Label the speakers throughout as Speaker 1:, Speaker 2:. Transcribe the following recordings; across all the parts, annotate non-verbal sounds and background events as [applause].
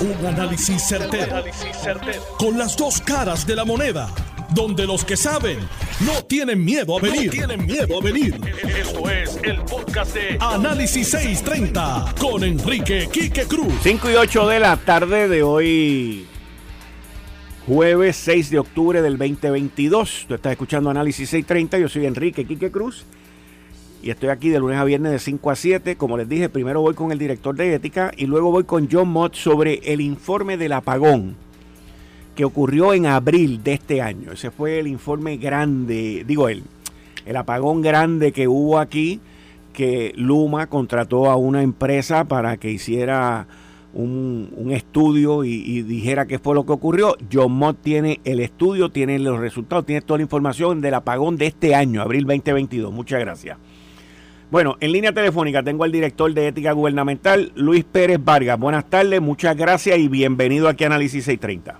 Speaker 1: Un análisis certero, Con las dos caras de la moneda. Donde los que saben no tienen miedo a venir. tienen miedo a venir. Esto es el podcast de Análisis 630 con Enrique Quique Cruz.
Speaker 2: 5 y 8 de la tarde de hoy. Jueves 6 de octubre del 2022. Tú estás escuchando Análisis 630. Yo soy Enrique Quique Cruz y estoy aquí de lunes a viernes de 5 a 7. Como les dije, primero voy con el director de ética y luego voy con John Mott sobre el informe del apagón que ocurrió en abril de este año. Ese fue el informe grande, digo el, el apagón grande que hubo aquí, que Luma contrató a una empresa para que hiciera un, estudio y, y, dijera qué fue lo que ocurrió. John Mott tiene el estudio, tiene los resultados, tiene toda la información del apagón de este año, abril 2022. Muchas gracias. Bueno, en línea telefónica tengo al director de Ética Gubernamental, Luis Pérez Vargas. Buenas tardes, muchas gracias y bienvenido aquí a Análisis 630.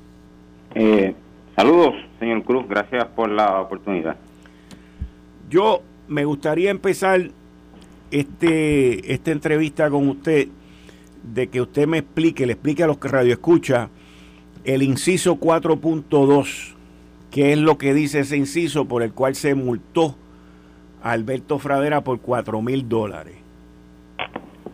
Speaker 3: Eh, saludos, señor Cruz, gracias por la oportunidad.
Speaker 2: Yo me gustaría empezar este, esta entrevista con usted de que usted me explique, le explique a los que radio escucha el inciso 4.2, qué es lo que dice ese inciso por el cual se multó Alberto Fradera por 4 mil dólares?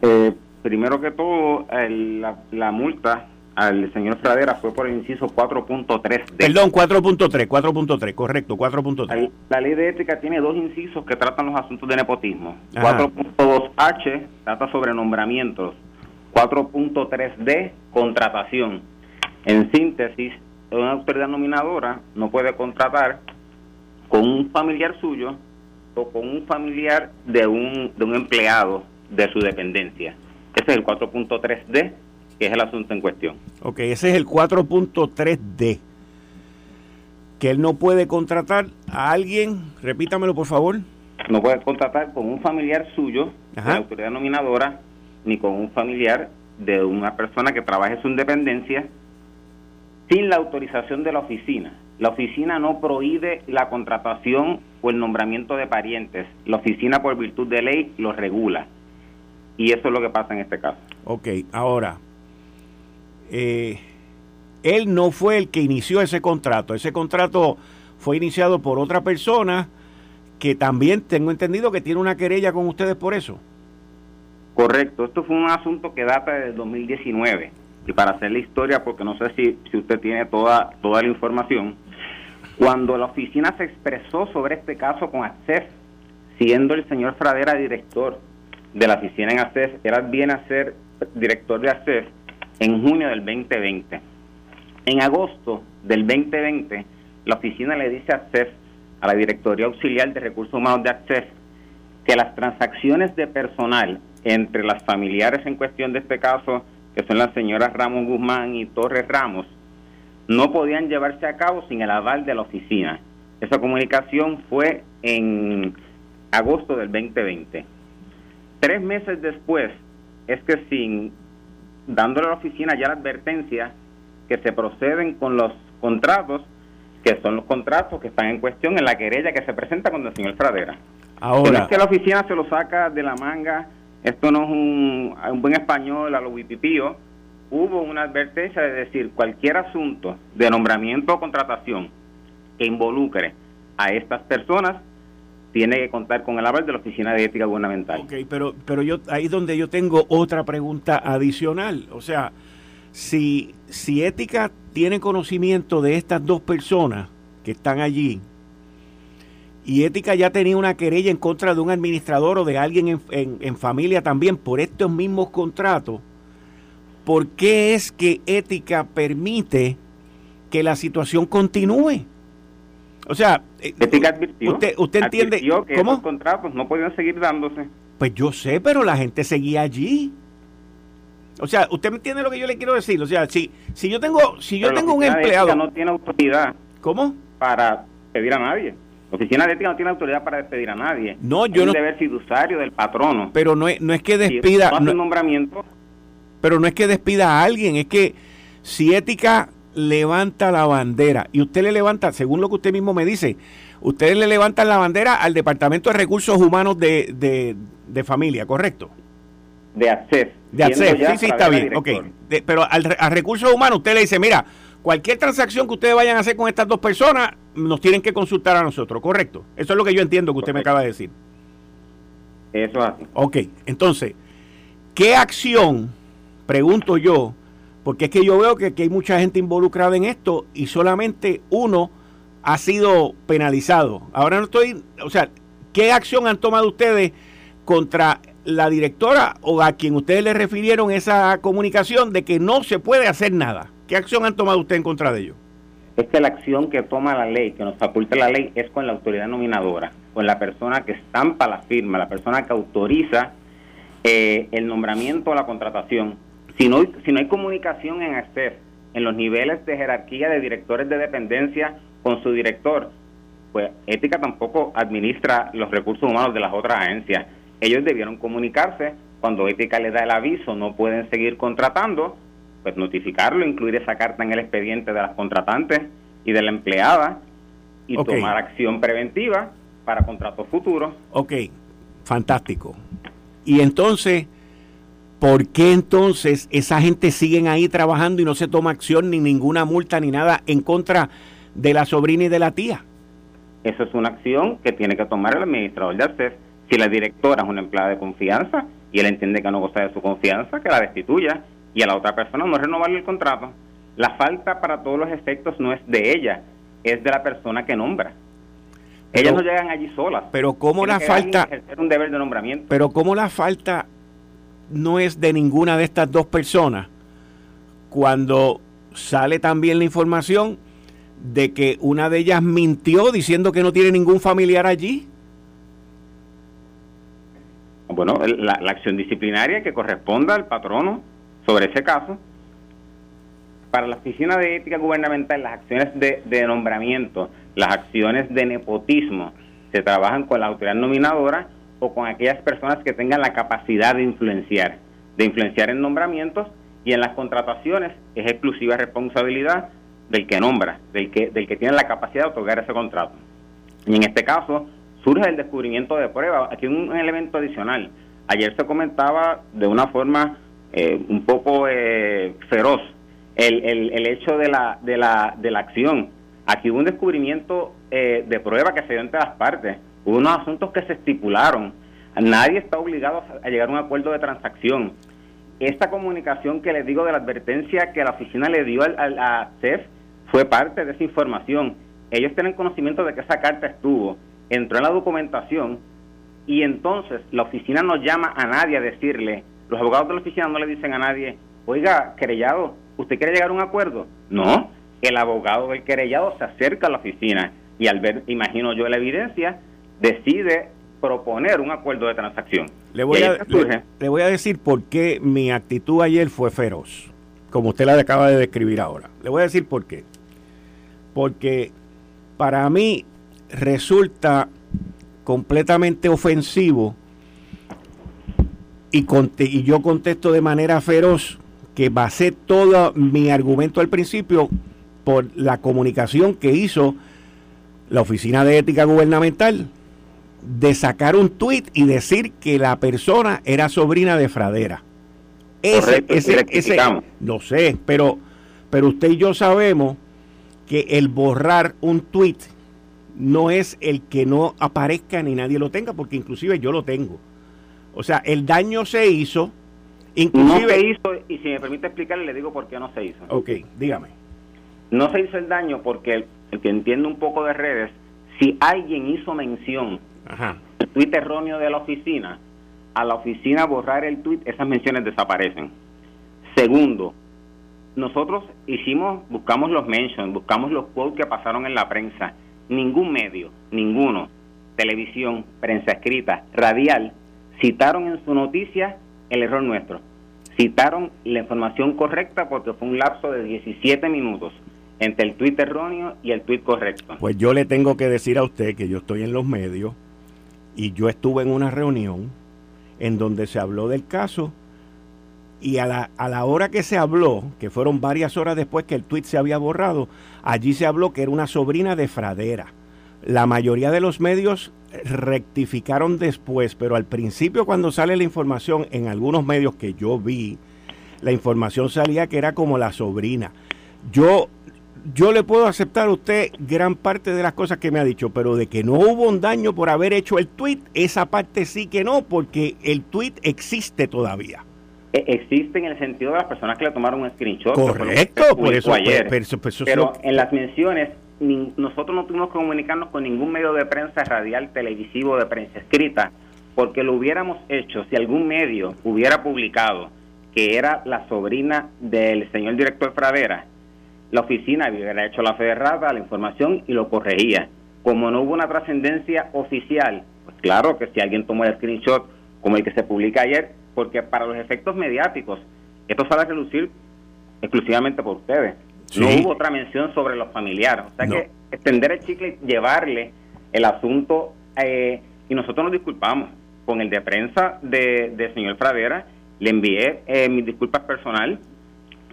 Speaker 3: Eh, primero que todo, la, multa al señor Fradera fue por el inciso 4.3.
Speaker 2: Perdón, 4.3, 4.3, correcto, 4.3.
Speaker 3: La, ley de ética tiene dos incisos que tratan los asuntos de nepotismo. 4.2H trata sobre nombramientos. 4.3D, contratación. En síntesis, una autoridad nominadora no puede contratar con un familiar suyo con un familiar de un, de un empleado de su dependencia. Ese es el 4.3D, que es el asunto en cuestión.
Speaker 2: Ok, ese es el 4.3D. Que él no puede contratar a alguien, repítamelo por favor.
Speaker 3: No puede contratar con un familiar suyo, de la autoridad nominadora, ni con un familiar de una persona que trabaje en su dependencia, sin la autorización de la oficina. La oficina no prohíbe la contratación o el nombramiento de parientes. La oficina, por virtud de ley, lo regula. Y eso es lo que pasa en este caso.
Speaker 2: Ok, ahora, eh, él no fue el que inició ese contrato. Ese contrato fue iniciado por otra persona que también tengo entendido que tiene una querella con ustedes por eso.
Speaker 3: Correcto, esto fue un asunto que data del 2019. Y para hacer la historia, porque no sé si, si usted tiene toda, toda la información, cuando la oficina se expresó sobre este caso con ACCES, siendo el señor Fradera director de la oficina en ACCES, era bien a ser director de ACCES en junio del 2020. En agosto del 2020, la oficina le dice a ACCES, a la Directoría Auxiliar de Recursos Humanos de ACCES, que las transacciones de personal entre las familiares en cuestión de este caso, que son las señoras Ramos Guzmán y Torres Ramos, no podían llevarse a cabo sin el aval de la oficina. Esa comunicación fue en agosto del 2020. Tres meses después es que sin dándole a la oficina ya la advertencia que se proceden con los contratos, que son los contratos que están en cuestión en la querella que se presenta con el señor Fradera. Ahora. No es que la oficina se lo saca de la manga, esto no es un, un buen español a lo wipipío, hubo una advertencia de decir cualquier asunto de nombramiento o contratación que involucre a estas personas tiene que contar con el aval de la Oficina de Ética Gubernamental.
Speaker 2: Ok, pero, pero yo, ahí es donde yo tengo otra pregunta adicional. O sea, si, si Ética tiene conocimiento de estas dos personas que están allí, y Ética ya tenía una querella en contra de un administrador o de alguien en, en familia también por estos mismos contratos, ¿por qué es que ética permite que la situación continúe? O sea,
Speaker 3: eh, ética advirtió,
Speaker 2: usted, usted entiende
Speaker 3: que ¿cómo? contratos no podían seguir dándose.
Speaker 2: Pues yo sé, pero la gente seguía allí. O sea, usted me entiende lo que yo le quiero decir. O sea, si, si yo tengo, si yo tengo un empleado,
Speaker 3: no tiene autoridad.
Speaker 2: ¿Cómo?
Speaker 3: Para pedir a nadie. La oficina de ética no tiene autoridad para despedir a nadie.
Speaker 2: No, yo no.
Speaker 3: deber fiduciario del patrono.
Speaker 2: Pero no es, no es que despida.
Speaker 3: no nombramiento
Speaker 2: pero no es que despida a alguien, es que si ética levanta la bandera y usted le levanta, según lo que usted mismo me dice, ustedes le levantan la bandera al Departamento de Recursos Humanos de, de, familia, ¿correcto?
Speaker 3: De ACCES.
Speaker 2: De acceso, sí, sí, está bien, ok. pero al, al recursos humanos usted le dice, mira, cualquier transacción que ustedes vayan a hacer con estas dos personas, nos tienen que consultar a nosotros, ¿correcto? Eso es lo que yo entiendo que usted me acaba de decir.
Speaker 3: Eso es así.
Speaker 2: Ok, entonces, ¿qué acción, pregunto yo, porque es que yo veo que, hay mucha gente involucrada en esto y solamente uno ha sido penalizado. Ahora no estoy, o sea, ¿qué acción han tomado ustedes contra la directora o a quien ustedes le refirieron esa comunicación de que no se puede hacer nada? ¿Qué acción han tomado ustedes en contra de ellos?
Speaker 3: Es que la acción que toma la ley, que nos faculta la ley, es con la autoridad nominadora, con la persona que estampa la firma, la persona que autoriza eh, el nombramiento o la contratación. Si no, si no hay comunicación en hacer en los niveles de jerarquía de directores de dependencia con su director, pues Ética tampoco administra los recursos humanos de las otras agencias. Ellos debieron comunicarse. Cuando Ética le da el aviso, no pueden seguir contratando, pues notificarlo, incluir esa carta en el expediente de las contratantes y de la empleada y tomar acción preventiva para contratos futuros.
Speaker 2: Ok, fantástico. Y entonces, ¿por qué entonces esa gente siguen ahí trabajando y no se toma acción ni ninguna multa ni nada en contra de la sobrina y de la tía?
Speaker 3: Eso es una acción que tiene que tomar el administrador de ACES. Si la directora es una empleada de confianza y él entiende que no goza de su confianza, que la destituya y a la otra persona no renovarle el contrato. La falta para todos los efectos no es de ella, es de la persona que nombra. Ellas no llegan allí solas.
Speaker 2: Pero cómo la falta
Speaker 3: un deber de nombramiento.
Speaker 2: Pero cómo la falta no es de ninguna de estas dos personas cuando sale también la información de que una de ellas mintió diciendo que no tiene ningún familiar allí.
Speaker 3: Bueno, la, acción disciplinaria que corresponda al patrono sobre ese caso. Para la Oficina de Ética Gubernamental, las acciones de, nombramiento, las acciones de nepotismo, se trabajan con la autoridad nominadora o con aquellas personas que tengan la capacidad de influenciar, de influenciar en nombramientos y en las contrataciones es exclusiva responsabilidad del que nombra, del que, del que tiene la capacidad de otorgar ese contrato. Y en este caso surge el descubrimiento de prueba. Aquí un elemento adicional. Ayer se comentaba de una forma eh, un poco eh, feroz el, el, hecho de la, de, la, de la acción. Aquí hubo un descubrimiento eh, de prueba que se dio entre las partes. Hubo unos asuntos que se estipularon. Nadie está obligado a llegar a un acuerdo de transacción. Esta comunicación que les digo de la advertencia que la oficina le dio al, a CEF fue parte de esa información. Ellos tienen conocimiento de que esa carta estuvo, entró en la documentación y entonces la oficina no llama a nadie a decirle, los abogados de la oficina no le dicen a nadie, oiga, querellado, ¿usted quiere llegar a un acuerdo? No, el abogado del querellado se acerca a la oficina y al ver, imagino yo, la evidencia, decide proponer un acuerdo de transacción.
Speaker 2: Le voy, a, le, voy a decir por qué mi actitud ayer fue feroz, como usted la acaba de describir ahora. Le voy a decir por qué. Porque para mí resulta completamente ofensivo y, yo contesto de manera feroz que basé todo mi argumento al principio por la comunicación que hizo la Oficina de Ética Gubernamental de sacar un tuit y decir que la persona era sobrina de Fradera. Ese, ese, ese, no sé, pero, pero usted y yo sabemos que el borrar un tuit no es el que no aparezca ni nadie lo tenga, porque inclusive yo lo tengo. O sea, el daño se hizo. Inclusive,
Speaker 3: no se hizo, y si me permite explicarle, le digo por qué no se hizo.
Speaker 2: Ok, dígame.
Speaker 3: No se hizo el daño porque el, que entiende un poco de redes, si alguien hizo mención del tuit erróneo de la oficina, a la oficina borrar el tuit, esas menciones desaparecen. Segundo, nosotros hicimos, buscamos los mentions, buscamos los quotes que pasaron en la prensa. Ningún medio, ninguno, televisión, prensa escrita, radial, citaron en su noticia el error nuestro. Citaron la información correcta porque fue un lapso de 17 minutos entre el tuit erróneo y el tuit correcto.
Speaker 2: Pues yo le tengo que decir a usted que yo estoy en los medios y yo estuve en una reunión en donde se habló del caso y a la, a la hora que se habló, que fueron varias horas después que el tuit se había borrado, allí se habló que era una sobrina de Fradera La mayoría de los medios rectificaron después, pero al principio cuando sale la información en algunos medios que yo vi, la información salía que era como la sobrina. Yo yo le puedo aceptar a usted gran parte de las cosas que me ha dicho, pero de que no hubo un daño por haber hecho el tweet, esa parte sí que no, porque el tweet existe todavía.
Speaker 3: E, existe en el sentido de las personas que le tomaron un screenshot.
Speaker 2: Correcto, por eso.
Speaker 3: Ayer. Pero, en las menciones, nosotros no tuvimos que comunicarnos con ningún medio de prensa radial, televisivo, de prensa escrita, porque lo hubiéramos hecho si algún medio hubiera publicado que era la sobrina del señor director Fradera la oficina hubiera hecho la fe la información y lo corregía. Como no hubo una trascendencia oficial, pues claro que si alguien tomó el screenshot como el que se publica ayer, porque para los efectos mediáticos, esto sale a relucir exclusivamente por ustedes. No hubo otra mención sobre los familiares. O sea que extender el chicle y llevarle el asunto, eh, y nosotros nos disculpamos con el de prensa de señor Fradera, le envié eh, mis disculpas personal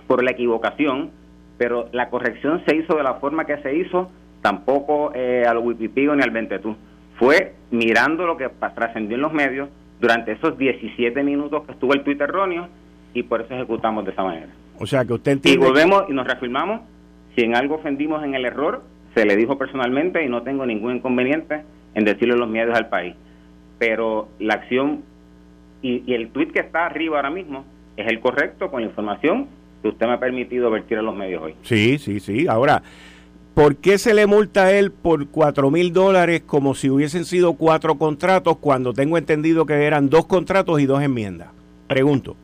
Speaker 3: por la equivocación pero la corrección se hizo de la forma que se hizo, tampoco eh, al Wikipigo ni al Ventetú. Fue mirando lo que trascendió en los medios durante esos 17 minutos que estuvo el Twitter erróneo y por eso ejecutamos de esa manera.
Speaker 2: O sea que usted entiende.
Speaker 3: Y volvemos y nos reafirmamos. Si en algo ofendimos en el error, se le dijo personalmente y no tengo ningún inconveniente en decirle los medios al país. Pero la acción y, y el tweet que está arriba ahora mismo es el correcto con la información que usted me ha permitido vertir en los medios hoy.
Speaker 2: Sí, sí, sí. Ahora, ¿por qué se le multa a él por cuatro mil dólares como si hubiesen sido cuatro contratos cuando tengo entendido que eran dos contratos y dos enmiendas? Pregunto.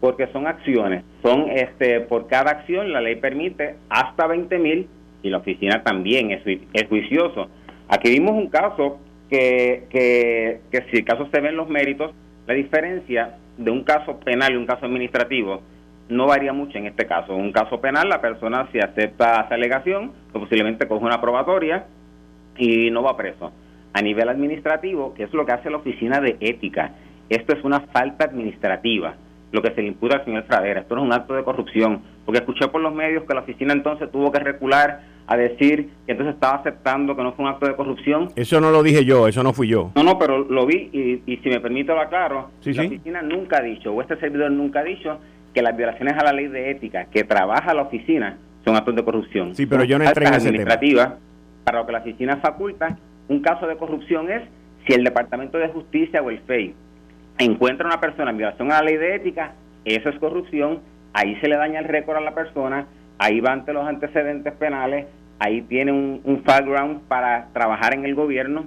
Speaker 3: Porque son acciones. Son, este, por cada acción la ley permite hasta 20 mil y la oficina también es, es juicioso. Aquí vimos un caso que, que, que si el caso se ven los méritos, la diferencia de un caso penal y un caso administrativo no varía mucho en este caso. En un caso penal, la persona si acepta esa alegación, pues posiblemente coge una probatoria y no va preso. A nivel administrativo, que es lo que hace la oficina de ética, esto es una falta administrativa, lo que se le imputa al señor Fradera. Esto no es un acto de corrupción, porque escuché por los medios que la oficina entonces tuvo que recular a decir que entonces estaba aceptando que no fue un acto de corrupción.
Speaker 2: Eso no lo dije yo, eso no fui yo.
Speaker 3: No, no, pero lo vi y, si me permite lo aclaro. la oficina nunca ha dicho, o este servidor nunca ha dicho, que las violaciones a la ley de ética que trabaja la oficina son actos de corrupción.
Speaker 2: Sí, pero yo no entré en ese
Speaker 3: tema. Para lo que la oficina faculta, un caso de corrupción es si el Departamento de Justicia o el FEI encuentra una persona en violación a la ley de ética, eso es corrupción, ahí se le daña el récord a la persona, ahí va ante los antecedentes penales, ahí tiene un, un background para trabajar en el gobierno.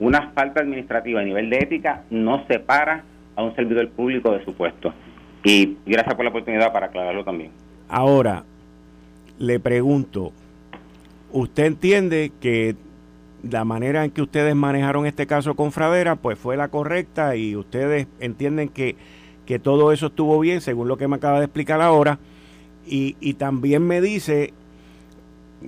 Speaker 3: Una falta administrativa a nivel de ética no separa a un servidor público de su puesto. Y gracias por la oportunidad para aclararlo también.
Speaker 2: Ahora, le pregunto, ¿usted entiende que la manera en que ustedes manejaron este caso con Fradera pues fue la correcta y ustedes entienden que, que todo eso estuvo bien según lo que me acaba de explicar ahora? Y, y también me dice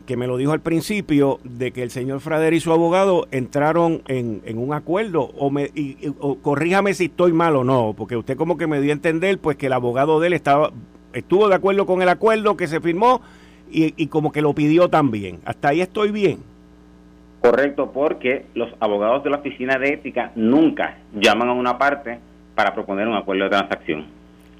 Speaker 2: que me lo dijo al principio, de que el señor Frader y su abogado entraron en, un acuerdo, o, me, y, corríjame si estoy mal o no, porque usted como que me dio a entender pues que el abogado de él estaba, estuvo de acuerdo con el acuerdo que se firmó y, y como que lo pidió también. Hasta ahí estoy bien.
Speaker 3: Correcto, porque los abogados de la oficina de ética nunca llaman a una parte para proponer un acuerdo de transacción.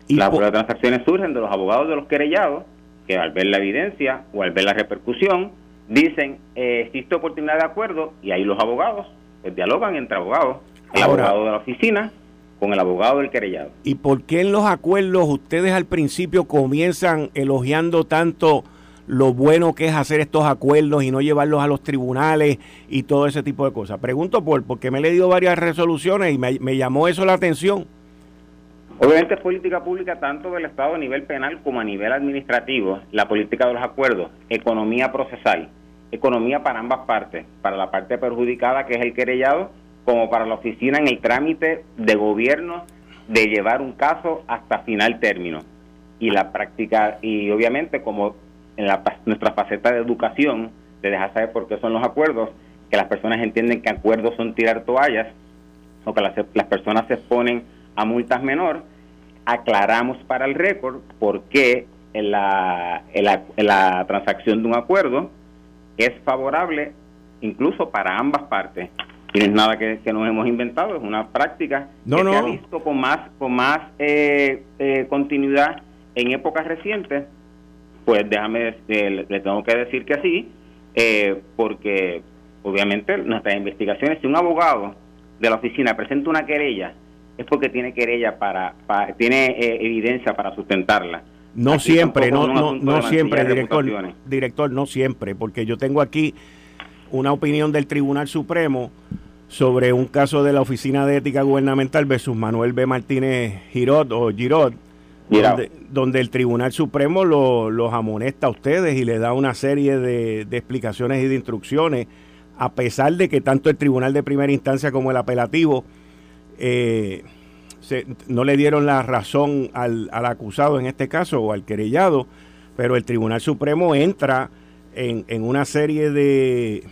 Speaker 3: Las acuerdos de transacciones surgen de los abogados de los querellados que al ver la evidencia o al ver la repercusión, dicen, eh, existe oportunidad de acuerdo y ahí los abogados pues, dialogan entre abogados, el abogado de la oficina con el abogado del querellado.
Speaker 2: ¿Y por qué en los acuerdos ustedes al principio comienzan elogiando tanto lo bueno que es hacer estos acuerdos y no llevarlos a los tribunales y todo ese tipo de cosas? Pregunto por porque me he leído varias resoluciones y me, me llamó eso la atención.
Speaker 3: Obviamente es política pública tanto del Estado a nivel penal como a nivel administrativo, la política de los acuerdos, economía procesal, economía para ambas partes, para la parte perjudicada que es el querellado, como para la oficina en el trámite de gobierno de llevar un caso hasta final término. Y la práctica, y obviamente como en la, nuestra faceta de educación, de dejar saber por qué son los acuerdos, que las personas entienden que acuerdos son tirar toallas, o que las, las personas se exponen a multas menor, aclaramos para el récord por qué en la, la, transacción de un acuerdo es favorable incluso para ambas partes. Y no es nada que, nos hemos inventado, es una práctica que se ha visto con más, con más eh, eh, continuidad en épocas recientes. Pues déjame, eh, le tengo que decir que sí, porque obviamente nuestras investigaciones, si un abogado de la oficina presenta una querella, es porque tiene querella para, tiene evidencia para sustentarla.
Speaker 2: No siempre, no, no, no siempre, director, director, no siempre, porque yo tengo aquí una opinión del Tribunal Supremo sobre un caso de la Oficina de Ética Gubernamental versus Manuel B. Martínez Girot o Girot, donde, el Tribunal Supremo los amonesta a ustedes y le da una serie de, explicaciones y de instrucciones, a pesar de que tanto el Tribunal de Primera Instancia como el apelativo eh, no le dieron la razón al, al, acusado en este caso o al querellado, pero el Tribunal Supremo entra en, en una serie de,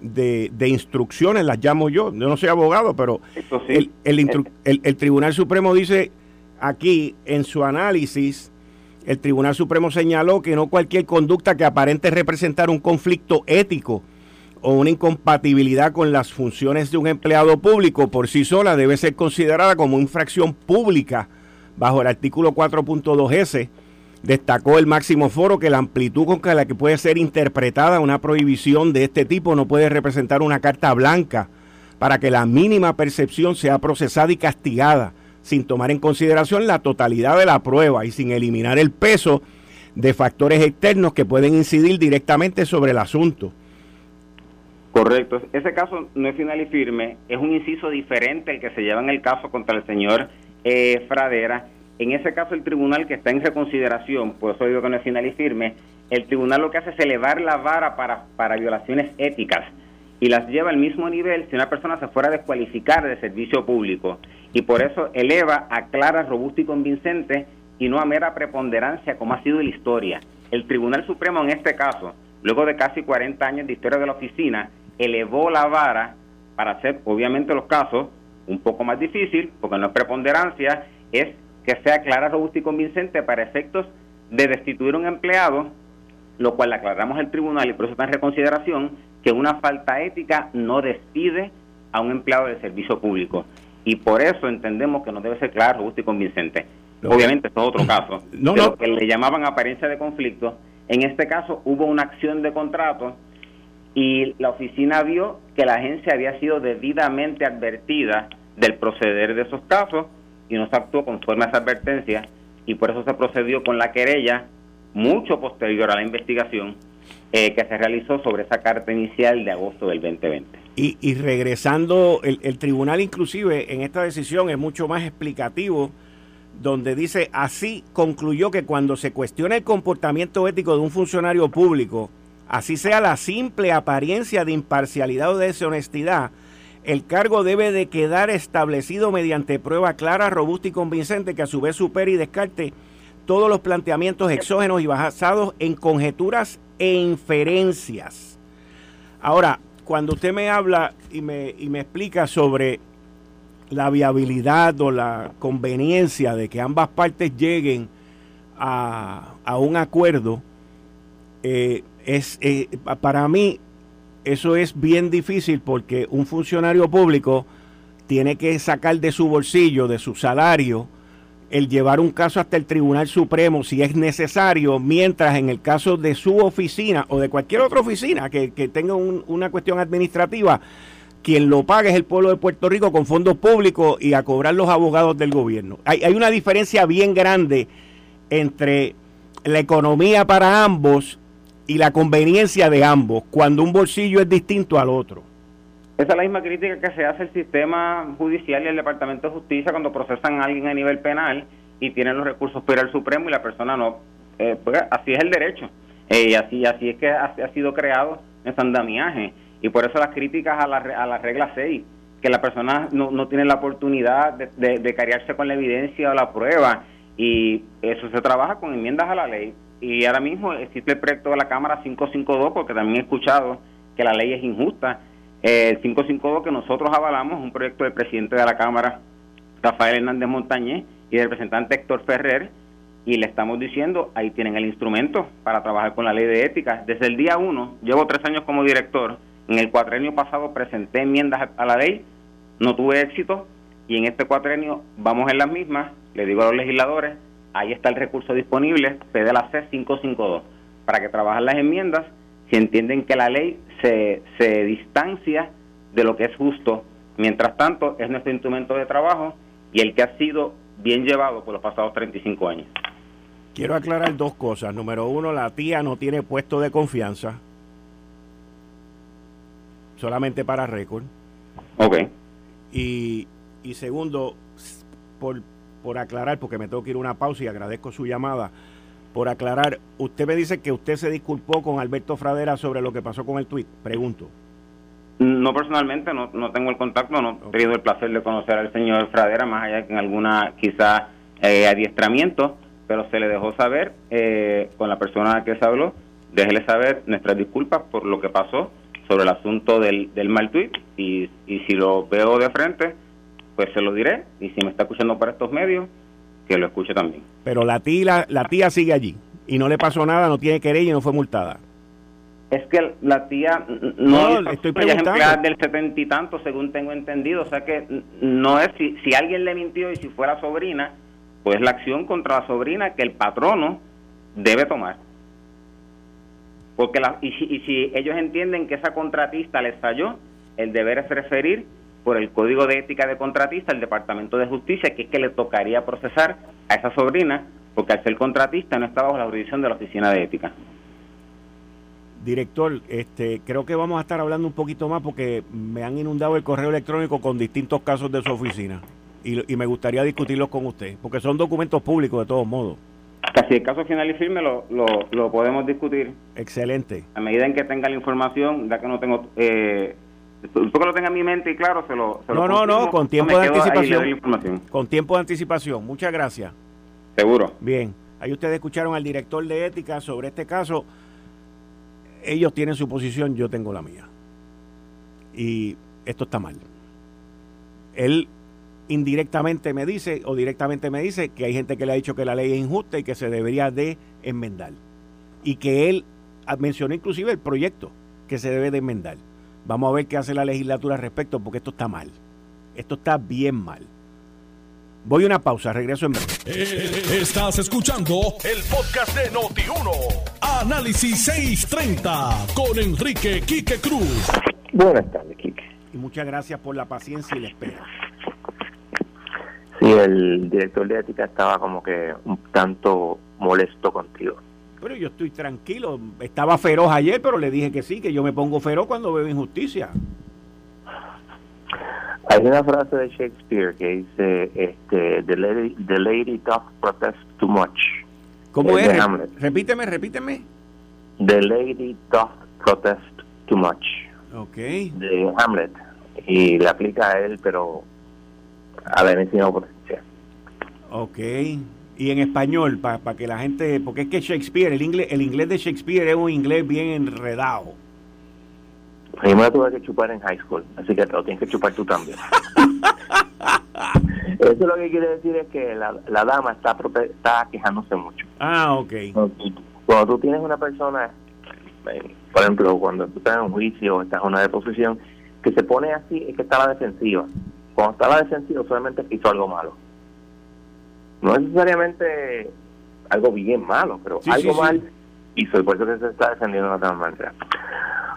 Speaker 2: de, instrucciones, las llamo yo, yo no soy abogado, pero el, el, Tribunal Supremo dice aquí en su análisis, el Tribunal Supremo señaló que no cualquier conducta que aparente representar un conflicto ético o una incompatibilidad con las funciones de un empleado público por sí sola debe ser considerada como infracción pública bajo el artículo 4.2S Destacó el máximo foro que la amplitud con la que puede ser interpretada una prohibición de este tipo no puede representar una carta blanca para que la mínima percepción sea procesada y castigada, sin tomar en consideración la totalidad de la prueba y sin eliminar el peso de factores externos que pueden incidir directamente sobre el asunto.
Speaker 3: Correcto. Ese caso no es final y firme, es un inciso diferente el que se lleva en el caso contra el señor eh, Fradera en ese caso, el tribunal que está en reconsideración, por eso digo que no es final y firme, el tribunal lo que hace es elevar la vara para, para violaciones éticas y las lleva al mismo nivel si una persona se fuera a descualificar de servicio público. Y por eso eleva a clara, robusta y convincente y no a mera preponderancia como ha sido la historia. El Tribunal Supremo en este caso, luego de casi 40 años de historia de la oficina, elevó la vara para hacer obviamente los casos un poco más difícil, porque no es preponderancia, es que sea clara, robusta y convincente para efectos de destituir a un empleado, lo cual aclaramos al tribunal y por eso está en reconsideración, que una falta ética no despide a un empleado de servicio público. Y por eso entendemos que no debe ser clara, robusta y convincente. Obviamente, esto es otro caso. No, lo que le llamaban apariencia de conflicto. En este caso hubo una acción de contrato y la oficina vio que la agencia había sido debidamente advertida del proceder de esos casos y no se actuó conforme a esa advertencia y por eso se procedió con la querella mucho posterior a la investigación eh, que se realizó sobre esa carta inicial de agosto del 2020.
Speaker 2: Y, y regresando, el, el, tribunal inclusive en esta decisión es mucho más explicativo, donde dice, así concluyó que cuando se cuestiona el comportamiento ético de un funcionario público, así sea la simple apariencia de imparcialidad o de deshonestidad, el cargo debe de quedar establecido mediante prueba clara, robusta y convincente que a su vez supere y descarte todos los planteamientos exógenos y basados en conjeturas e inferencias. Ahora, cuando usted me habla y me, y me explica sobre la viabilidad o la conveniencia de que ambas partes lleguen a, un acuerdo, eh, es eh, para mí eso es bien difícil porque un funcionario público tiene que sacar de su bolsillo, de su salario, el llevar un caso hasta el Tribunal Supremo si es necesario, mientras en el caso de su oficina o de cualquier otra oficina que, tenga una cuestión administrativa, quien lo paga es el pueblo de Puerto Rico con fondos públicos y a cobrar los abogados del gobierno. Hay, hay una diferencia bien grande entre la economía para ambos y la conveniencia de ambos cuando un bolsillo es distinto al otro.
Speaker 3: Esa es la misma crítica que se hace al sistema judicial y al Departamento de Justicia cuando procesan a alguien a nivel penal y tienen los recursos para el Supremo y la persona no. Eh, pues, así es el derecho. Eh, y así, así es que ha, sido creado ese andamiaje. Y por eso las críticas a la, a la regla 6, que la persona no, no tiene la oportunidad de, de, de cariarse con la evidencia o la prueba. Y eso se trabaja con enmiendas a la ley y ahora mismo existe el proyecto de la Cámara 552, porque también he escuchado que la ley es injusta. Eh, el 552 que nosotros avalamos, un proyecto del presidente de la Cámara, Rafael Hernández Montañez, y del representante Héctor Ferrer, y le estamos diciendo, ahí tienen el instrumento para trabajar con la ley de ética. Desde el día uno, llevo tres años como director, En el cuatrenio pasado presenté enmiendas a la ley, no tuve éxito y en este cuatrenio vamos en las mismas. Le digo a los legisladores, ahí está el recurso disponible, la C552, para que trabajen las enmiendas si entienden que la ley se, se distancia de lo que es justo. Mientras tanto, es nuestro instrumento de trabajo y el que ha sido bien llevado por los pasados 35 años.
Speaker 2: Quiero aclarar dos cosas. Número uno, la tía no tiene puesto de confianza. Solamente para récord.
Speaker 3: Ok.
Speaker 2: Y, y segundo, por, por aclarar, porque me tengo que ir a una pausa y agradezco su llamada, por aclarar, usted me dice que usted se disculpó con Alberto Fradera sobre lo que pasó con el tuit. Pregunto.
Speaker 3: No personalmente, no, no tengo el contacto, no he tenido el placer de conocer al señor Fradera, más allá que en alguna quizá eh, adiestramiento, pero se le dejó saber eh, con la persona que se habló, déjele saber nuestras disculpas por lo que pasó sobre el asunto del, del mal tweet y, y si lo veo de frente, pues se lo diré y si me está escuchando por estos medios, que lo escuche también.
Speaker 2: Pero la tía, la tía sigue allí y no le pasó nada, no tiene querella y no fue multada.
Speaker 3: Es que la tía no, no estoy preguntando. del setenta y tanto, según tengo entendido. O sea que no es si, si alguien le mintió y si fuera sobrina, pues la acción contra la sobrina que el patrono debe tomar. Porque la, y, si, y si ellos entienden que esa contratista les falló, el deber es referir por el Código de Ética de Contratista al Departamento de Justicia, que es que le tocaría procesar a esa sobrina, porque al ser contratista no está bajo la jurisdicción de la Oficina de Ética.
Speaker 2: Director, este, creo que vamos a estar hablando un poquito más porque me han inundado el correo electrónico con distintos casos de su oficina y, me gustaría discutirlos con usted, porque son documentos públicos de todos modos.
Speaker 3: Casi el caso final y firme lo, lo, podemos discutir.
Speaker 2: Excelente.
Speaker 3: A medida en que tenga la información, ya que no tengo... Eh, que lo tenga en mi mente y claro, se lo...
Speaker 2: no, no, no, con tiempo de anticipación. Con tiempo de anticipación. Muchas gracias.
Speaker 3: Seguro.
Speaker 2: Bien. Ahí ustedes escucharon al director de ética sobre este caso ellos tienen su posición, yo tengo la mía. Y esto está mal. Él indirectamente me dice o directamente me dice que hay gente que le ha dicho que la ley es injusta y que se debería de enmendar. Y que él mencionó inclusive el proyecto que se debe de enmendar. Vamos a ver qué hace la legislatura al respecto porque esto está mal. Esto está bien mal. Voy a una pausa, regreso en breve.
Speaker 1: Eh, estás escuchando el podcast de Noti1. Análisis 630 con Enrique Quique Cruz.
Speaker 4: Buenas tardes, Quique.
Speaker 2: Y muchas gracias por la paciencia y la espera.
Speaker 4: Sí, el director de ética estaba como que un tanto molesto contigo.
Speaker 2: Pero yo estoy tranquilo. Estaba feroz ayer, pero le dije que sí, que yo me pongo feroz cuando veo injusticia.
Speaker 4: Hay una frase de Shakespeare que dice, este, the lady, the lady doth protest too much.
Speaker 2: ¿Cómo es? Repíteme, repíteme.
Speaker 4: The lady doth protest too much.
Speaker 2: Ok.
Speaker 4: De Hamlet. Y le aplica a él, pero a la enseñado potencia.
Speaker 2: Ok. Y en español, para que la gente, porque es que Shakespeare, el inglés, el inglés de Shakespeare es un inglés bien enredado.
Speaker 4: A mí me tuve que chupar en high school, así que te lo tienes que chupar tú también. [laughs] Eso lo que quiere decir es que la, la dama está, está quejándose mucho.
Speaker 2: Ah, ok.
Speaker 4: Cuando tú tienes una persona, eh, por ejemplo, cuando tú estás en un juicio o estás en una deposición, que se pone así, es que está a la defensiva. Cuando está a la defensiva, solamente hizo algo malo. No necesariamente algo bien malo, pero algo mal hizo, y por eso que se está defendiendo de otra manera.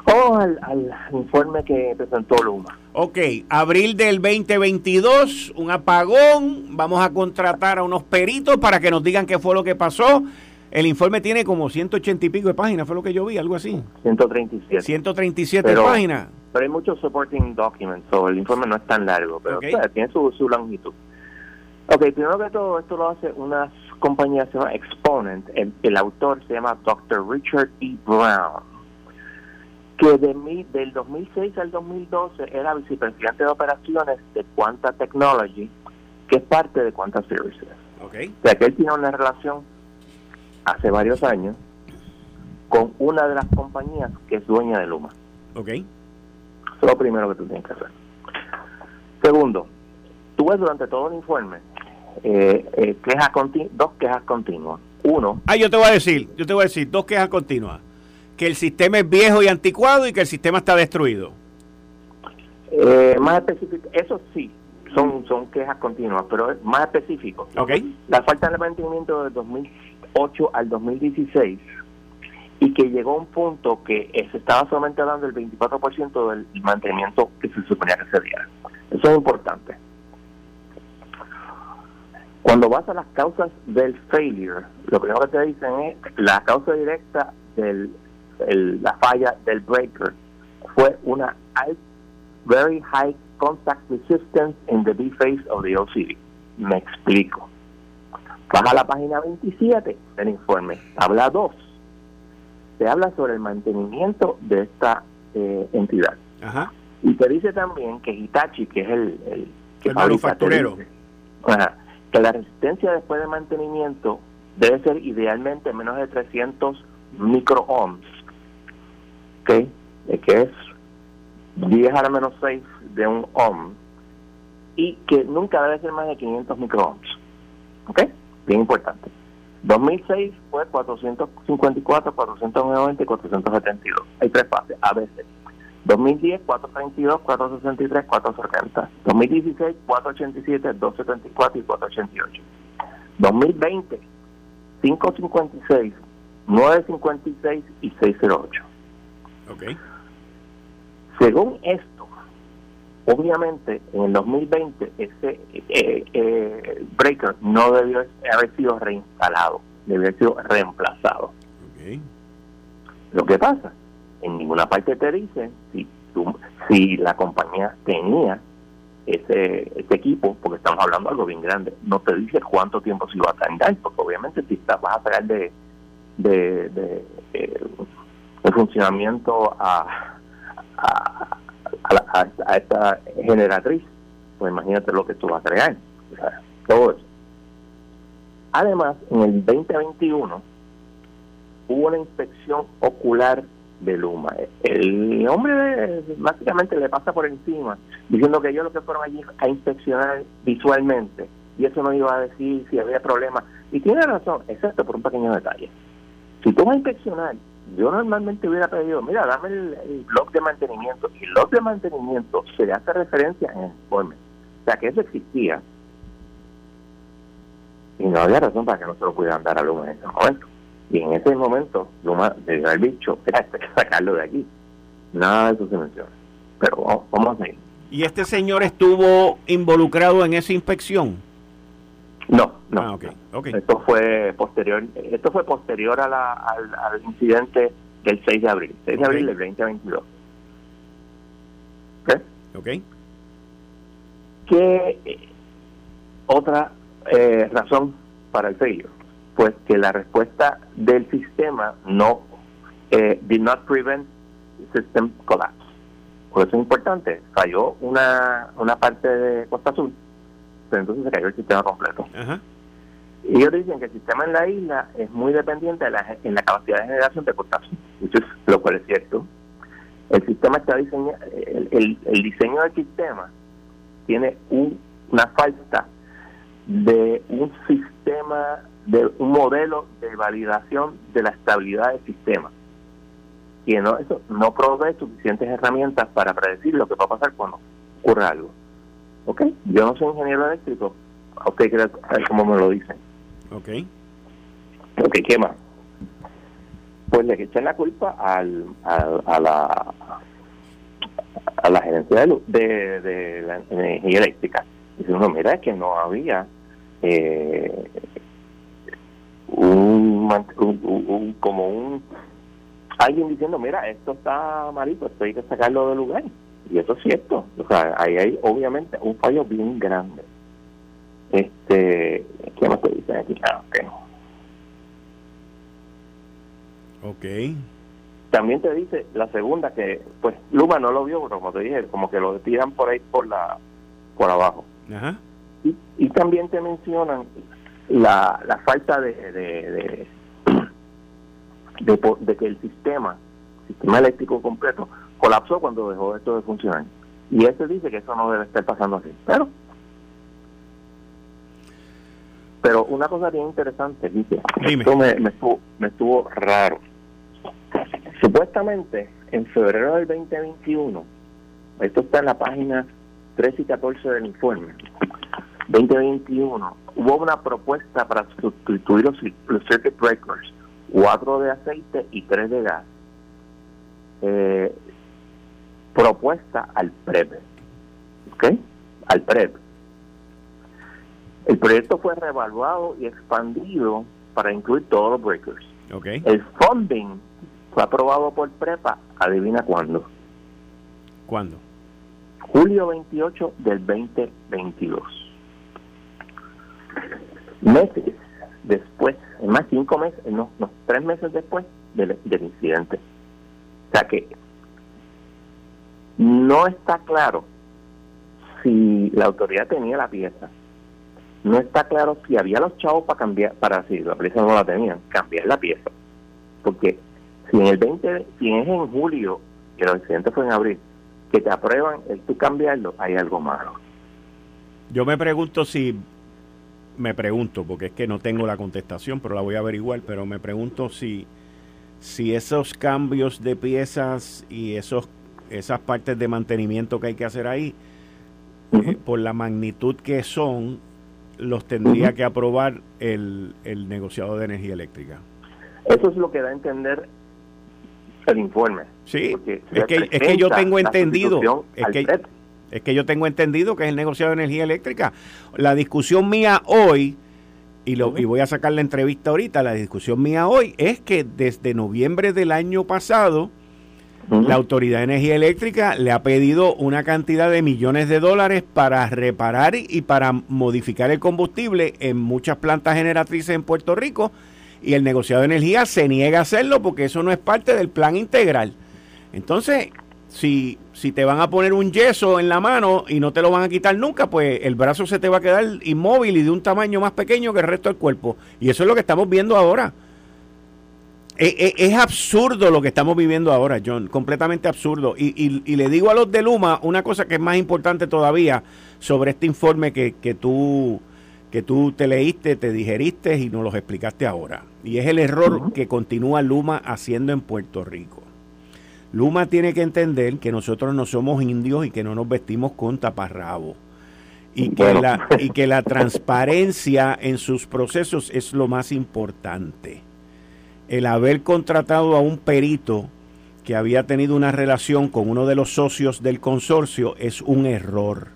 Speaker 4: Vamos al, informe que presentó Luma.
Speaker 2: Ok, abril del 2022, un apagón, vamos a contratar a unos peritos para que nos digan qué fue lo que pasó. El informe tiene como 180 y pico de páginas, fue lo que yo vi, algo así.
Speaker 4: 137.
Speaker 2: 137 páginas.
Speaker 4: Pero hay muchos supporting documents, so el informe no es tan largo, pero tiene su, su longitud. Ok, primero que todo, esto lo hace una compañía que se llama Exponent. El, el autor se llama Dr. Richard E. Brown que de mi, del 2006 al 2012 era vicepresidente de operaciones de Quanta Technology, que es parte de Quanta Services.
Speaker 2: Okay.
Speaker 4: O sea que él tiene una relación hace varios años con una de las compañías que es dueña de Luma.
Speaker 2: Ok.
Speaker 4: Eso es lo primero que tú tienes que hacer. Segundo, tú ves durante todo el informe eh, eh, quejas dos quejas continuas. Uno.
Speaker 2: Ah, yo te voy a decir, yo te voy a decir, dos quejas continuas que el sistema es viejo y anticuado y que el sistema está destruido.
Speaker 4: Eh, más específico, eso sí, son, son quejas continuas, pero es más específico.
Speaker 2: Okay.
Speaker 4: La falta de mantenimiento del 2008 al 2016 y que llegó a un punto que se estaba solamente dando el 24% del mantenimiento que se suponía que se diera. Eso es importante. Cuando vas a las causas del failure, lo primero que te dicen es la causa directa de la falla del breaker fue una very high contact resistance in the B-phase of the OCD. Me explico. Baja a la página 27 del informe, habla 2. Se habla sobre el mantenimiento de esta eh, entidad. Y te dice también que Hitachi, que es el, el,
Speaker 2: que manufacturero,
Speaker 4: que la resistencia después de mantenimiento debe ser idealmente menos de 300 microohms, ¿ok? que es 10 a la menos 6 de un ohm, y que nunca debe ser más de 500 microohms. ¿Ok? Bien importante. 2006 fue 454, 490 y 472. Hay tres fases, a veces. 2010, 432, 463, 470. 2016, 487, 274 y 488. 2020, 556, 956 y 608.
Speaker 2: Ok.
Speaker 4: Según esto, obviamente en el 2020 ese eh, eh, breaker no debió haber sido reinstalado, debió haber sido reemplazado. Lo que pasa, en ninguna parte te dicen si, si la compañía tenía ese, ese equipo, porque estamos hablando de algo bien grande, no te dice cuánto tiempo se iba a tardar, porque obviamente si vas a sacar de, de, de, funcionamiento a a, esta generatriz, pues imagínate lo que esto va a crear. todo eso. Además, en el 2021 hubo una inspección ocular de Luma. El hombre básicamente le pasa por encima, diciendo que ellos lo que fueron allí a inspeccionar visualmente, y eso no iba a decir si había problemas. Y tiene razón, excepto por un pequeño detalle. Si tú vas a inspeccionar yo normalmente hubiera pedido, mira, dame el, blog de mantenimiento. Y el blog de mantenimiento se le hace referencia en el informe. O sea, que eso existía. Y no había razón para que no se lo pudieran dar a Luma en ese momento. Y en ese momento, Luma debió haber dicho, mira, hay que sacarlo de aquí. Nada de eso se menciona. Pero vamos, a seguir.
Speaker 2: ¿Y este señor estuvo involucrado en esa inspección?
Speaker 4: No, no.
Speaker 2: Ah, okay,
Speaker 4: Esto fue posterior, esto fue posterior a la, al, incidente del 6 de abril, 6 de abril del 2022.
Speaker 2: ¿Ok? Ok.
Speaker 4: ¿Qué eh, otra eh, razón para el failure? Pues que la respuesta del sistema no eh, did not prevent system collapse. Por eso es importante, falló una, una parte de Costa Azul pero entonces se cayó el sistema completo. Y ellos dicen que el sistema en la isla es muy dependiente de la, en la capacidad de generación de potasio, lo cual es cierto. El sistema está diseñado, el, el, diseño del sistema tiene un, una falta de un sistema, de un modelo de validación de la estabilidad del sistema. Y no, eso no provee suficientes herramientas para predecir lo que va a pasar cuando ocurra algo. ¿Ok? Yo no soy ingeniero eléctrico. ¿A usted cómo me lo dicen?
Speaker 2: Ok.
Speaker 4: Ok, ¿qué más? Pues le echan la culpa al, a, la a la gerencia de, de, de la energía eléctrica. Diciendo, mira, es que no había eh, un, un, como un alguien diciendo, mira, esto está malito, esto hay que sacarlo del lugar. Y eso es cierto. O sea, ahí hay obviamente un fallo bien grande. Este, ¿qué más te dice aquí? Ah,
Speaker 2: ok.
Speaker 4: También te dice la segunda que, pues, Luma no lo vio, pero como te dije, como que lo tiran por ahí por la por abajo.
Speaker 2: Ajá.
Speaker 4: Y, y también te mencionan la, la falta de de, de, de que el sistema, sistema eléctrico completo, colapsó cuando dejó esto de funcionar. Y ese dice que eso no debe estar pasando así. Pero, pero una cosa bien interesante, dice, esto me, me, estuvo, me estuvo raro. Supuestamente, en febrero del 2021, esto está en la página 13 y 14 del informe, 2021, hubo una propuesta para sustituir los, circuit breakers, cuatro de aceite y tres de gas, eh, propuesta al PREP, ¿ok? Al PREP. El proyecto fue reevaluado y expandido para incluir todos los breakers.
Speaker 2: Okay.
Speaker 4: El funding fue aprobado por PREPA, adivina cuándo.
Speaker 2: ¿Cuándo?
Speaker 4: Julio 28 del 2022. Meses después, más cinco meses, no, no tres meses después del, del incidente. O sea que no está claro si la autoridad tenía la pieza. No está claro si había los chavos para cambiar, para si la pieza no la tenían, cambiar la pieza. Porque si en el 20, si es en julio y el accidente fue en abril, que te aprueban el tú cambiarlo, hay algo malo.
Speaker 2: Yo me pregunto si, me pregunto, porque es que no tengo la contestación, pero la voy a averiguar, pero me pregunto si, si esos cambios de piezas y esos, esas partes de mantenimiento que hay que hacer ahí, eh, por la magnitud que son, los tendría que aprobar el, el negociado de energía eléctrica.
Speaker 4: Eso es lo que da a entender el informe.
Speaker 2: Sí, es que, es que yo tengo entendido, es que, es que yo tengo entendido que es el negociado de energía eléctrica. La discusión mía hoy, y, lo, y voy a sacar la entrevista ahorita, la discusión mía hoy es que desde noviembre del año pasado, la Autoridad de Energía Eléctrica le ha pedido una cantidad de millones de dólares para reparar y para modificar el combustible en muchas plantas generatrices en Puerto Rico y el negociado de energía se niega a hacerlo porque eso no es parte del plan integral. Entonces, si, si te van a poner un yeso en la mano y no te lo van a quitar nunca, pues el brazo se te va a quedar inmóvil y de un tamaño más pequeño que el resto del cuerpo. Y eso es lo que estamos viendo ahora. Es, e, es, absurdo lo que estamos viviendo ahora, John, completamente absurdo. Y, y, y, le digo a los de Luma una cosa que es más importante todavía sobre este informe que, que tú que tú te leíste, te digeriste y nos los explicaste ahora. Y es el error que continúa Luma haciendo en Puerto Rico. Luma tiene que entender que nosotros no somos indios y que no nos vestimos con taparrabo. Y que, la, y que la transparencia en sus procesos es lo más importante. El haber contratado a un perito que había tenido una relación con uno de los socios del consorcio es un error.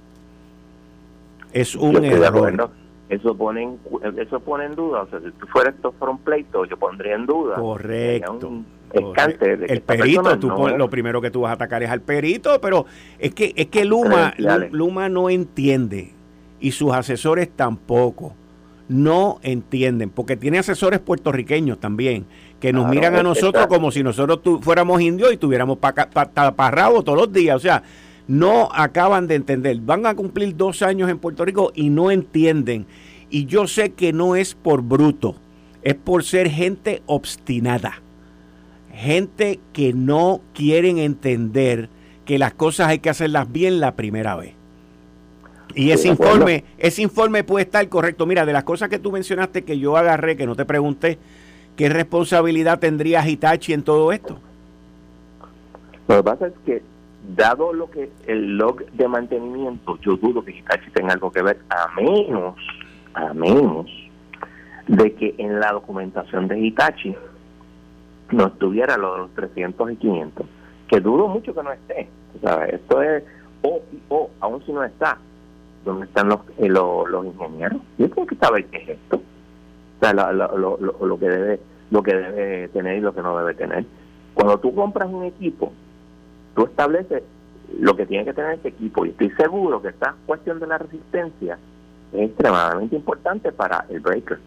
Speaker 2: Es un error
Speaker 4: eso pone en, eso pone en duda, o sea, si tú fueras esto fuera un pleito, yo pondría en duda.
Speaker 2: Correcto. El perito, tú lo primero que tú vas a atacar es al perito, pero es que es que Luma, Luma no entiende y sus asesores tampoco. No entienden, porque tiene asesores puertorriqueños también, que nos miran a nosotros como si nosotros fuéramos indios y tuviéramos taparrabos todos los días. O sea, no acaban de entender. Van a cumplir dos años en Puerto Rico y no entienden. Y yo sé que no es por bruto, es por ser gente obstinada. Gente que no quieren entender que las cosas hay que hacerlas bien la primera vez. Y ese informe, ese informe puede estar correcto. Mira, de las cosas que tú mencionaste que yo agarré, que no te pregunté, ¿qué responsabilidad tendría Hitachi en todo esto?
Speaker 4: Lo que pasa es que dado lo que el log de mantenimiento, yo dudo que Hitachi tenga algo que ver, a menos, a menos de que en la documentación de Hitachi no estuviera lo de los 300 y 500, que dudo mucho que no esté. Esto es o o, aún si no está, ¿dónde están los, eh, los, ingenieros? Yo tengo que saber qué es esto. O sea, lo, lo, lo, lo, que debe, lo que debe tener y lo que no debe tener. Cuando tú compras un equipo, tú estableces lo que tiene que tener este equipo y estoy seguro que esta cuestión de la resistencia es extremadamente importante para el breaker.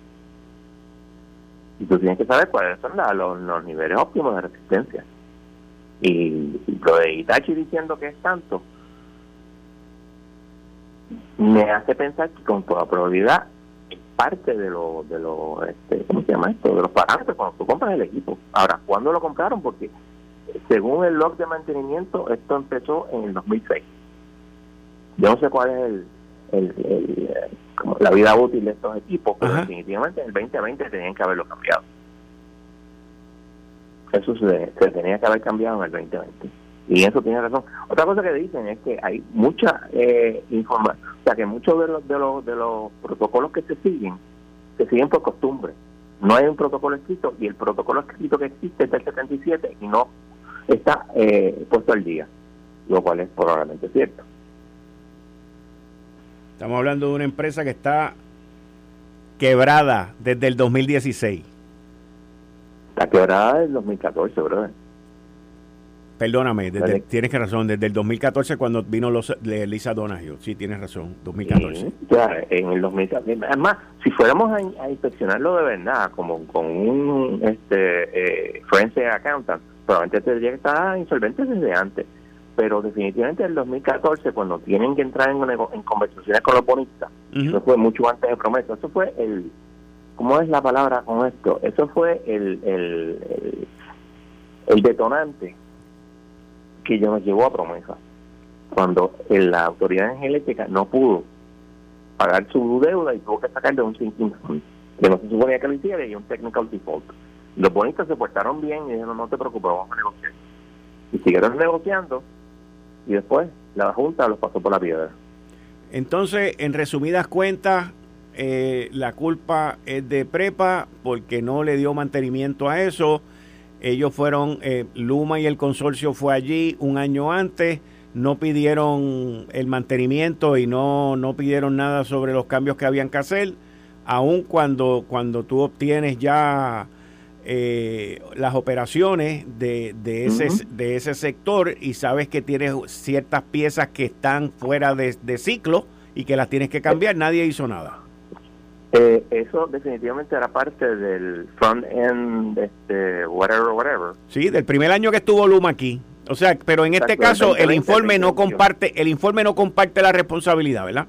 Speaker 4: Y tú tienes que saber cuáles son los, niveles óptimos de resistencia. Y, lo de Itachi diciendo que es tanto, me hace pensar que con toda probabilidad es parte de lo, de lo este, ¿cómo se llama esto? De los parámetros cuando tú compras el equipo. Ahora, ¿cuándo lo compraron? Porque según el log de mantenimiento, esto empezó en el 2006. Yo no sé cuál es el, el, la vida útil de estos equipos, pero definitivamente en el 2020 tenían que haberlo cambiado. eso se, tenía que haber cambiado en el 2020. Y eso tiene razón. Otra cosa que dicen es que hay mucha eh, información, o sea, que muchos de los, de, los, de los protocolos que se siguen, se siguen por costumbre. No hay un protocolo escrito y el protocolo escrito que existe es del 77 y no está eh, puesto al día, lo cual es probablemente cierto.
Speaker 2: Estamos hablando de una empresa que está quebrada desde el 2016.
Speaker 4: Está quebrada desde el 2014, brother.
Speaker 2: Perdóname, tienes que razón, desde el 2014 cuando vino los, Lisa Donahue, sí, tienes razón, 2014.
Speaker 4: ya, en el 2014. Además, si fuéramos a, inspeccionarlo de verdad, como con un este, eh, forensic accountant, probablemente tendría que estar insolvente desde antes. Pero definitivamente en el 2014, cuando tienen que entrar en, en conversaciones con los bonistas, eso fue mucho antes de promesa, eso fue el, ¿cómo es la palabra con esto? Eso fue el, el, el detonante que yo nos llevó a promesa. Cuando la autoridad eléctrica no pudo pagar su deuda y tuvo que sacar de un sinking que no se suponía que lo hiciera y un technical default. Los bonistas se portaron bien y dijeron, no te preocupes, vamos a negociar. Y siguieron negociando y después la Junta los pasó por la piedra.
Speaker 2: Entonces, en resumidas cuentas, eh, la culpa es de Prepa porque no le dio mantenimiento a eso ellos fueron, eh, Luma y el consorcio fue allí un año antes, no pidieron el mantenimiento y no, no pidieron nada sobre los cambios que habían que hacer, aun cuando, cuando tú obtienes ya eh, las operaciones de, de, ese, de ese sector y sabes que tienes ciertas piezas que están fuera de, de ciclo y que las tienes que cambiar, nadie hizo nada.
Speaker 4: Eh, eso definitivamente era parte del front end, este, whatever, whatever.
Speaker 2: Sí, del primer año que estuvo Luma aquí. O sea, pero en este caso el informe no comparte, el informe no comparte la responsabilidad, ¿verdad?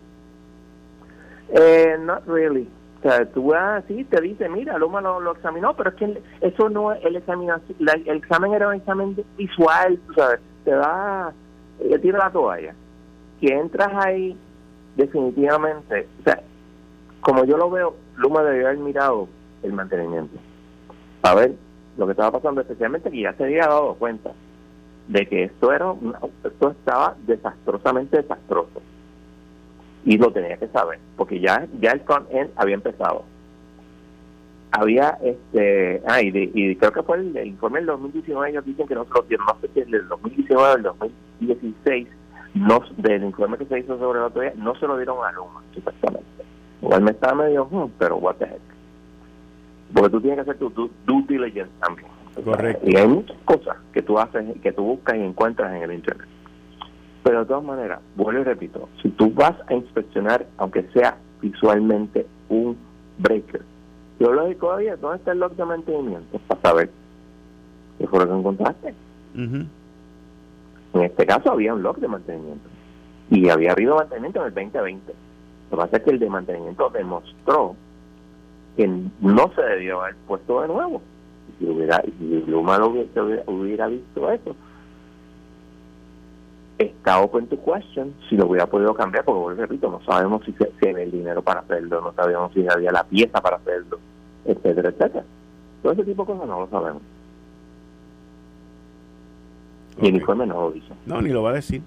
Speaker 4: Eh, not really. O sea, tú así, te dice, mira, Luma lo, examinó, pero es que eso no, el, examinación, el examen era un examen visual, tú sabes, te da, le tira la toalla. Que entras ahí, definitivamente, o sea, como yo lo veo, Luma debió haber mirado el mantenimiento. A ver lo que estaba pasando, especialmente que ya se había dado cuenta de que esto era esto estaba desastrosamente desastroso y lo tenía que saber porque ya ya el front end había empezado había este ah, y, creo que fue el, informe del 2019 ellos dicen que no se lo dieron no sé si el del 2019 o el 2016 no del informe que se hizo sobre la autoridad no se lo dieron a Luma supuestamente Igual me estaba medio, hmm, pero what the heck. Porque tú tienes que hacer tu due diligence también.
Speaker 2: Correcto.
Speaker 4: Y hay muchas cosas que tú haces, que tú buscas y encuentras en el Internet. Pero de todas maneras, vuelvo y repito, si tú vas a inspeccionar, aunque sea visualmente, un breaker, lo todavía, ¿dónde está el log de mantenimiento? Para saber qué fue lo que encontraste. En este caso había un log de mantenimiento. Y había habido mantenimiento en el 2020 lo que pasa es que el de mantenimiento demostró que no se debió haber puesto de nuevo. Si, hubiera, si Luma hubiera, hubiera visto eso, está open to question si lo hubiera podido cambiar, porque repito, no sabemos si, se, había el dinero para hacerlo, no sabíamos si había la pieza para hacerlo, etcétera, etcétera. Todo ese tipo de cosas no lo sabemos. Y el informe no lo dice.
Speaker 2: No, ni lo va a decir.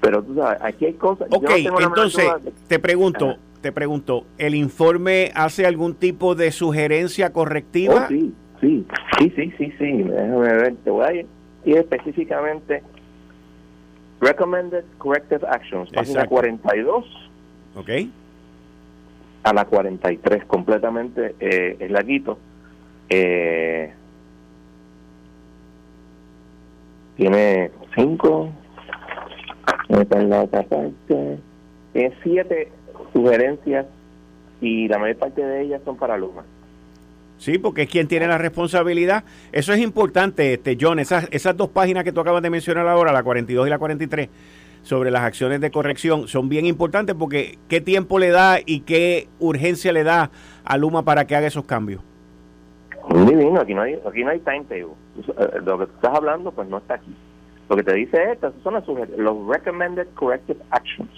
Speaker 4: Pero tú sabes, aquí hay cosas.
Speaker 2: Ok, entonces te pregunto, te pregunto, ¿el informe hace algún tipo de sugerencia correctiva?
Speaker 4: Oh, sí, sí, sí, sí, sí, sí. Déjame ver, te voy a ir, específicamente. Recommended Corrective Actions, página 42.
Speaker 2: Ok.
Speaker 4: A la 43, completamente eh, es laguito. Eh, tiene cinco, en la otra parte. Tiene siete sugerencias y la mayor parte de ellas son para Luma.
Speaker 2: Sí, porque es quien tiene la responsabilidad. Eso es importante, este John, esas, esas dos páginas que tú acabas de mencionar ahora, la 42 y la 43, sobre las acciones de corrección, son bien importantes porque qué tiempo le da y qué urgencia le da a Luma para que haga esos cambios.
Speaker 4: Divino, aquí no hay, aquí no hay timetable. Eh, lo que estás hablando, pues no está aquí. Lo que te dice estas son las los recommended corrective actions.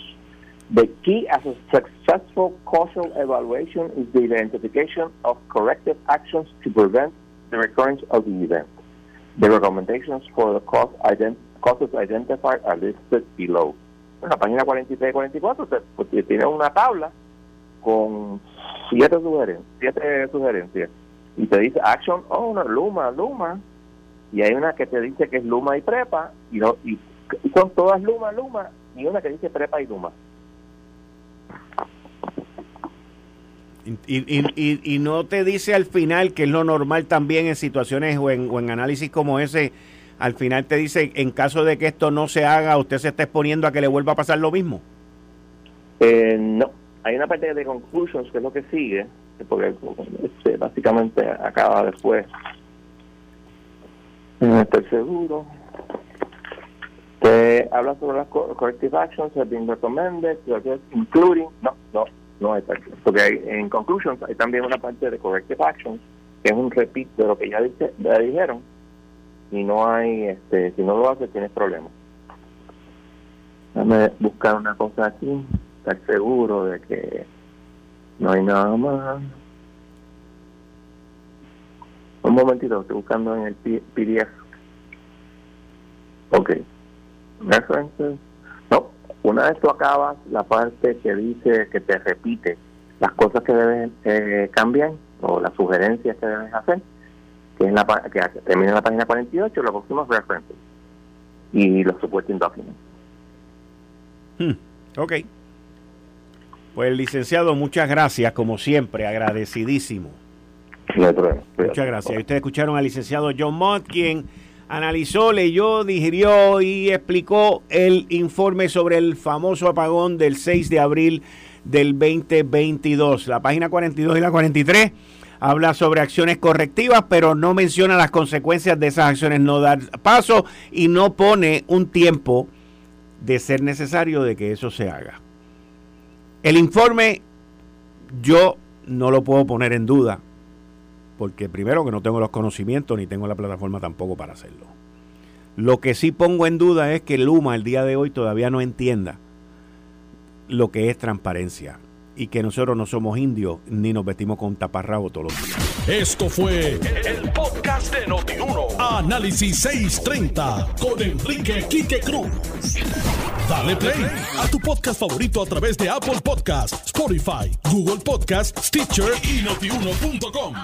Speaker 4: The key as a successful causal evaluation is the identification of corrective actions to prevent the recurrence of the event. The recommendations for the cause ident causes identified are listed below. En la página 43 y 44 pues, tiene una tabla con siete sugerencias, siete sugerencias y te dice Action Owner, Luma, Luma, y hay una que te dice que es Luma y Prepa, y, no, y son todas Luma, Luma, y una que dice Prepa y Luma.
Speaker 2: Y, y, no te dice al final, que es lo normal también en situaciones o en, en análisis como ese, al final te dice, en caso de que esto no se haga, usted se está exponiendo a que le vuelva a pasar lo mismo.
Speaker 4: Eh, no, hay una parte de conclusions que es lo que sigue, porque este, básicamente acaba después. No estoy seguro. Que habla sobre las corrective actions have been recommended, including, no, no, no hay parte. Porque hay, en conclusions hay también una parte de corrective actions, que es un repeat de lo que ya, dijeron, y no hay, este, si no lo hace, tienes problemas. Déjame buscar una cosa aquí, estar seguro de que no hay nada más. Un momentito, estoy buscando en el PDF. Ok. References. No, una vez tú acabas la parte que dice, que te repite las cosas que deben eh, cambiar o las sugerencias que debes hacer, que, es la, que termina en la página 48, lo próximo es references y los supporting documents.
Speaker 2: Hmm, ok. Pues licenciado, muchas gracias, como siempre, agradecidísimo. Muchas gracias. Ustedes escucharon al licenciado John Mott, quien analizó, leyó, digirió y explicó el informe sobre el famoso apagón del 6 de abril del 2022. La página 42 y la 43 habla sobre acciones correctivas, pero no menciona las consecuencias de esas acciones no dar paso y no pone un tiempo de ser necesario de que eso se haga. El informe yo no lo puedo poner en duda, porque primero que no tengo los conocimientos ni tengo la plataforma tampoco para hacerlo. Lo que sí pongo en duda es que Luma el día de hoy todavía no entienda lo que es transparencia y que nosotros no somos indios ni nos vestimos con taparrabo todos los días.
Speaker 1: Esto fue el podcast de Notiuno. Análisis 630 con Enrique Quique Cruz. Dale play a tu podcast favorito a través de Apple Podcasts, Spotify, Google Podcasts, Stitcher y notiuno.com.